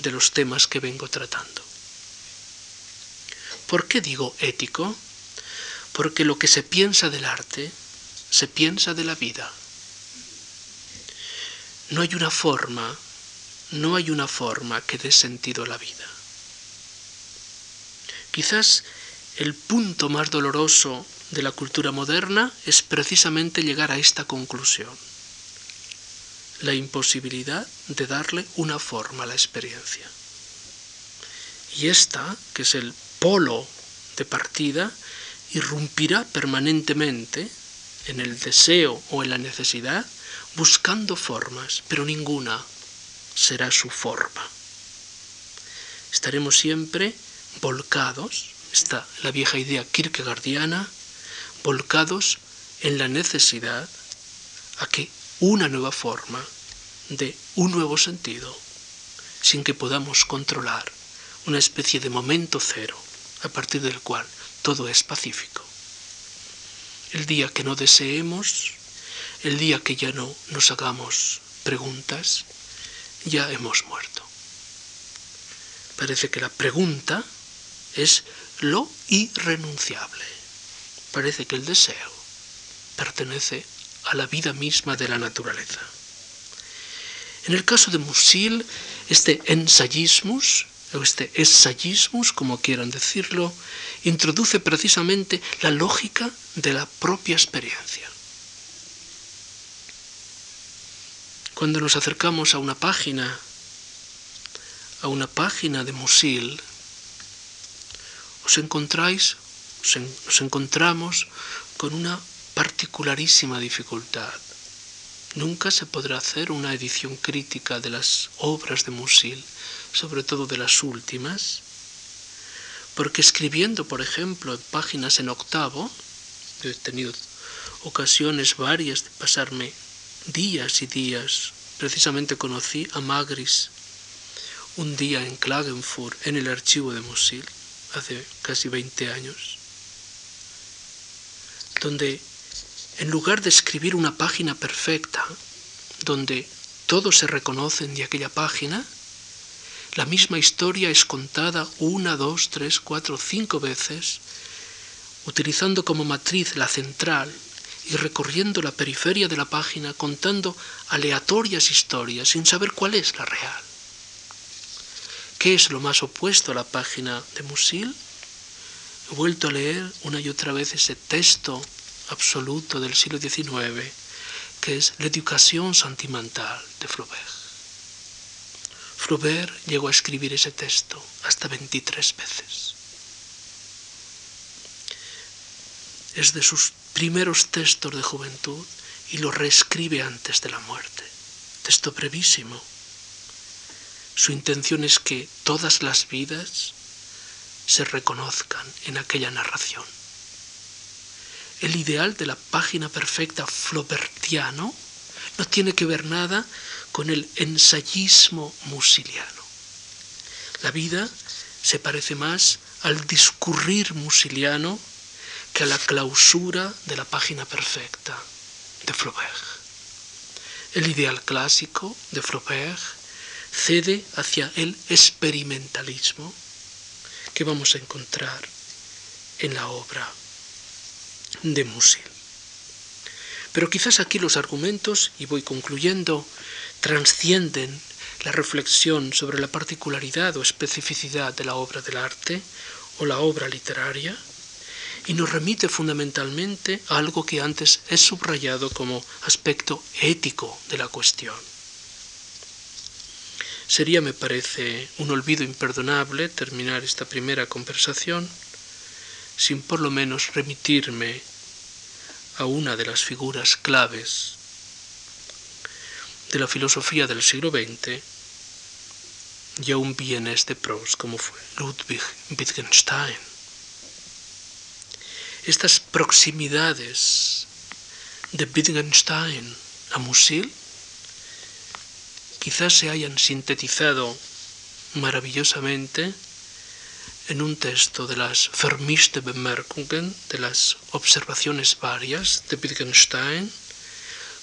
de los temas que vengo tratando. ¿Por qué digo ético? Porque lo que se piensa del arte se piensa de la vida. No hay una forma, no hay una forma que dé sentido a la vida. Quizás el punto más doloroso de la cultura moderna es precisamente llegar a esta conclusión, la imposibilidad de darle una forma a la experiencia. Y esta, que es el polo de partida, irrumpirá permanentemente en el deseo o en la necesidad buscando formas, pero ninguna será su forma. Estaremos siempre volcados, está la vieja idea kierkegaardiana, volcados en la necesidad a que una nueva forma de un nuevo sentido, sin que podamos controlar una especie de momento cero, a partir del cual todo es pacífico. El día que no deseemos, el día que ya no nos hagamos preguntas, ya hemos muerto. Parece que la pregunta es lo irrenunciable. Parece que el deseo pertenece a la vida misma de la naturaleza. En el caso de Musil, este ensayismus, o este ensayismus, como quieran decirlo, introduce precisamente la lógica de la propia experiencia. Cuando nos acercamos a una página, a una página de Musil, os encontráis, os encontramos con una particularísima dificultad. Nunca se podrá hacer una edición crítica de las obras de Musil, sobre todo de las últimas, porque escribiendo, por ejemplo, páginas en octavo, he tenido ocasiones varias de pasarme días y días. Precisamente conocí a Magris un día en Klagenfurt, en el archivo de Musil, hace casi 20 años, donde en lugar de escribir una página perfecta, donde todos se reconocen de aquella página, la misma historia es contada una, dos, tres, cuatro, cinco veces, utilizando como matriz la central y recorriendo la periferia de la página contando aleatorias historias sin saber cuál es la real. ¿Qué es lo más opuesto a la página de Musil? He vuelto a leer una y otra vez ese texto absoluto del siglo XIX, que es La educación sentimental de Flaubert. Flaubert llegó a escribir ese texto hasta 23 veces. Es de sus primeros textos de juventud y lo reescribe antes de la muerte. Texto brevísimo. Su intención es que todas las vidas se reconozcan en aquella narración. El ideal de la página perfecta flaubertiano no tiene que ver nada con el ensayismo musiliano. La vida se parece más al discurrir musiliano que a la clausura de la página perfecta de Flaubert. El ideal clásico de Flaubert cede hacia el experimentalismo que vamos a encontrar en la obra de Musil. Pero quizás aquí los argumentos, y voy concluyendo, transcienden la reflexión sobre la particularidad o especificidad de la obra del arte o la obra literaria y nos remite fundamentalmente a algo que antes he subrayado como aspecto ético de la cuestión. Sería, me parece, un olvido imperdonable terminar esta primera conversación sin por lo menos remitirme a una de las figuras claves de la filosofía del siglo XX y a un bienes de pros como fue Ludwig Wittgenstein. Estas proximidades de Wittgenstein a Musil quizás se hayan sintetizado maravillosamente en un texto de las Vermischte Bemerkungen, de las observaciones varias de Wittgenstein,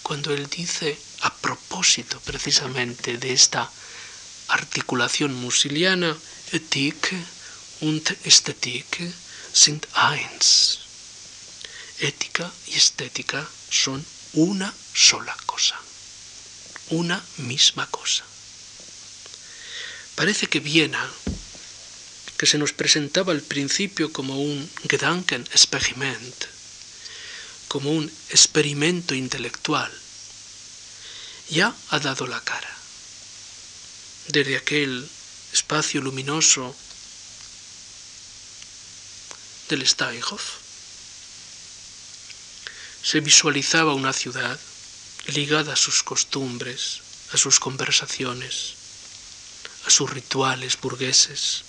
cuando él dice, a propósito precisamente de esta articulación musiliana, Ethik und Ästhetik sind eins. Ética y estética son una sola cosa, una misma cosa. Parece que Viena, que se nos presentaba al principio como un Gedankenexperiment, como un experimento intelectual, ya ha dado la cara. Desde aquel espacio luminoso del Steinhof, se visualizaba una ciudad ligada a sus costumbres, a sus conversaciones, a sus rituales burgueses.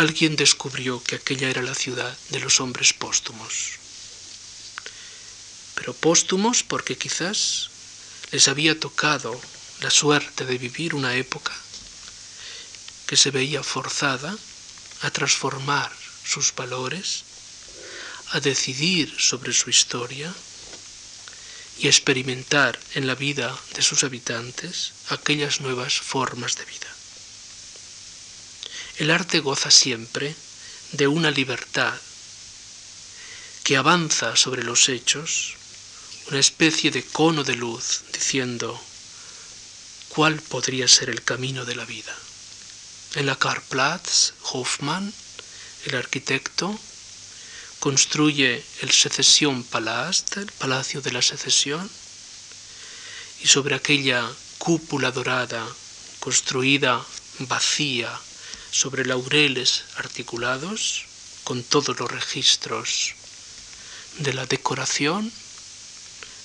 Alguien descubrió que aquella era la ciudad de los hombres póstumos. Pero póstumos porque quizás les había tocado la suerte de vivir una época que se veía forzada a transformar sus valores, a decidir sobre su historia y a experimentar en la vida de sus habitantes aquellas nuevas formas de vida. El arte goza siempre de una libertad que avanza sobre los hechos, una especie de cono de luz diciendo cuál podría ser el camino de la vida. En la Karplatz, Hoffmann, el arquitecto, construye el Secesión Palast, el Palacio de la Secesión, y sobre aquella cúpula dorada, construida vacía, sobre laureles articulados, con todos los registros de la decoración,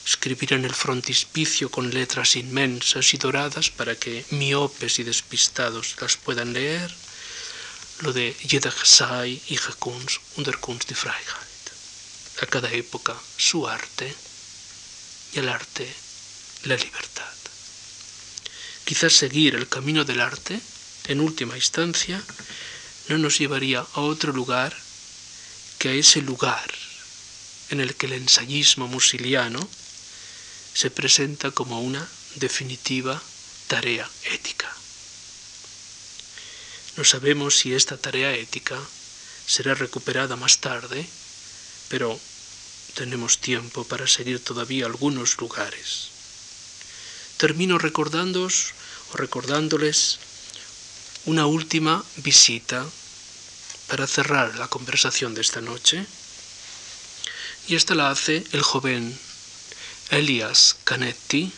escribir en el frontispicio con letras inmensas y doradas para que miopes y despistados las puedan leer, lo de sei ihre Kunst und Kunst die Freiheit. A cada época su arte y el arte la libertad. Quizás seguir el camino del arte, en última instancia, no nos llevaría a otro lugar que a ese lugar en el que el ensayismo musiliano se presenta como una definitiva tarea ética. No sabemos si esta tarea ética será recuperada más tarde, pero tenemos tiempo para seguir todavía algunos lugares. Termino recordándoos o recordándoles una última visita para cerrar la conversación de esta noche. Y esta la hace el joven Elias Canetti,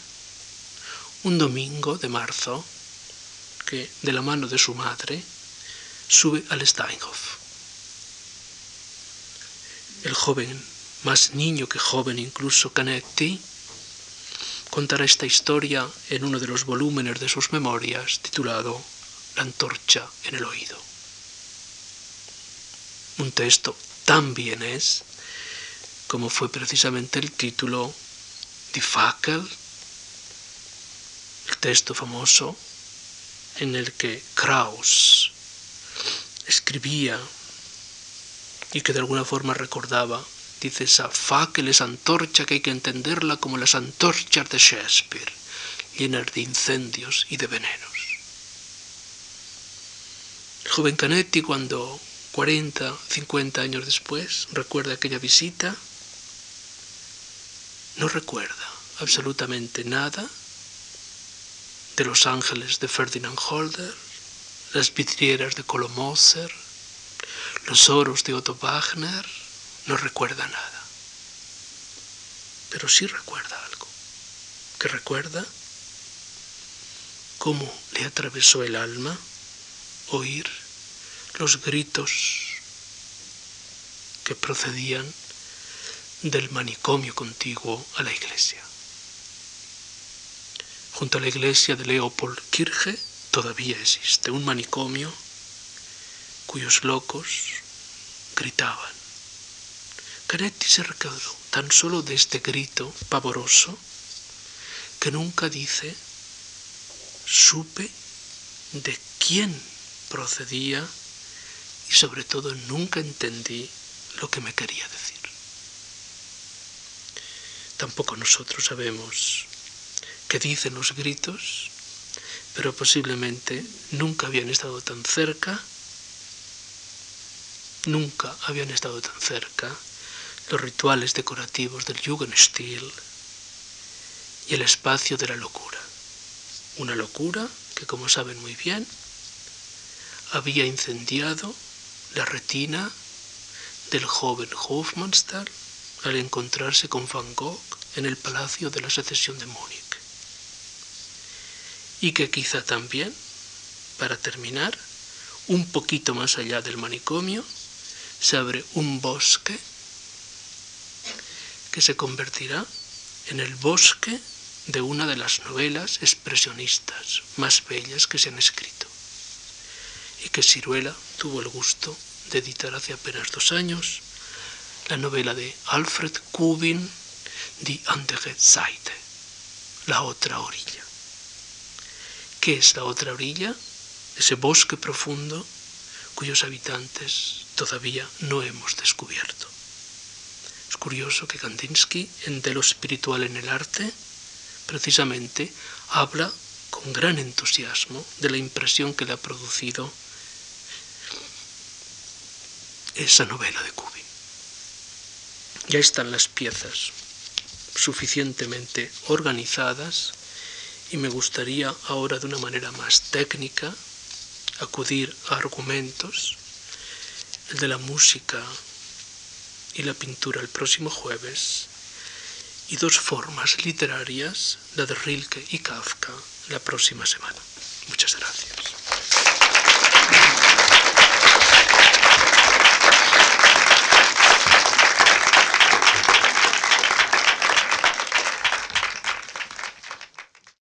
un domingo de marzo, que de la mano de su madre sube al Steinhof. El joven, más niño que joven incluso Canetti, contará esta historia en uno de los volúmenes de sus memorias titulado La antorcha en el oído. Un texto tan es como fue precisamente el título Die Fackel, el texto famoso en el que Kraus escribía y que de alguna forma recordaba, dice esa Fackel es antorcha que hay que entenderla como las antorchas de Shakespeare, llenas de incendios y de venenos. El joven Canetti cuando 40, 50 años después recuerda aquella visita, no recuerda absolutamente nada de Los Ángeles de Ferdinand Holder, las vidrieras de Colomoser, los oros de Otto Wagner, no recuerda nada. Pero sí recuerda algo, que recuerda cómo le atravesó el alma oír los gritos que procedían del manicomio contiguo a la iglesia. Junto a la iglesia de Leopold Kirche todavía existe un manicomio cuyos locos gritaban. Canetti se recordó tan solo de este grito pavoroso que nunca dice supe de quién procedía y sobre todo nunca entendí lo que me quería decir. Tampoco nosotros sabemos qué dicen los gritos, pero posiblemente nunca habían estado tan cerca, nunca habían estado tan cerca los rituales decorativos del Jugendstil y el espacio de la locura. Una locura que, como saben muy bien, había incendiado la retina del joven Hofmannsthal al encontrarse con Van Gogh en el Palacio de la Secesión de Múnich. Y que quizá también, para terminar, un poquito más allá del manicomio, se abre un bosque que se convertirá en el bosque de una de las novelas expresionistas más bellas que se han escrito y que Ciruela tuvo el gusto de editar hace apenas dos años, la novela de Alfred Kubin, Die andere Seite, la otra orilla. ¿Qué es la otra orilla? Ese bosque profundo cuyos habitantes todavía no hemos descubierto. Es curioso que Kandinsky, en De lo espiritual en el arte, precisamente habla con gran entusiasmo de la impresión que le ha producido esa novela de Kubin. Ya están las piezas suficientemente organizadas y me gustaría ahora de una manera más técnica acudir a argumentos, el de la música y la pintura el próximo jueves, y dos formas literarias, la de Rilke y Kafka, la próxima semana. Muchas gracias.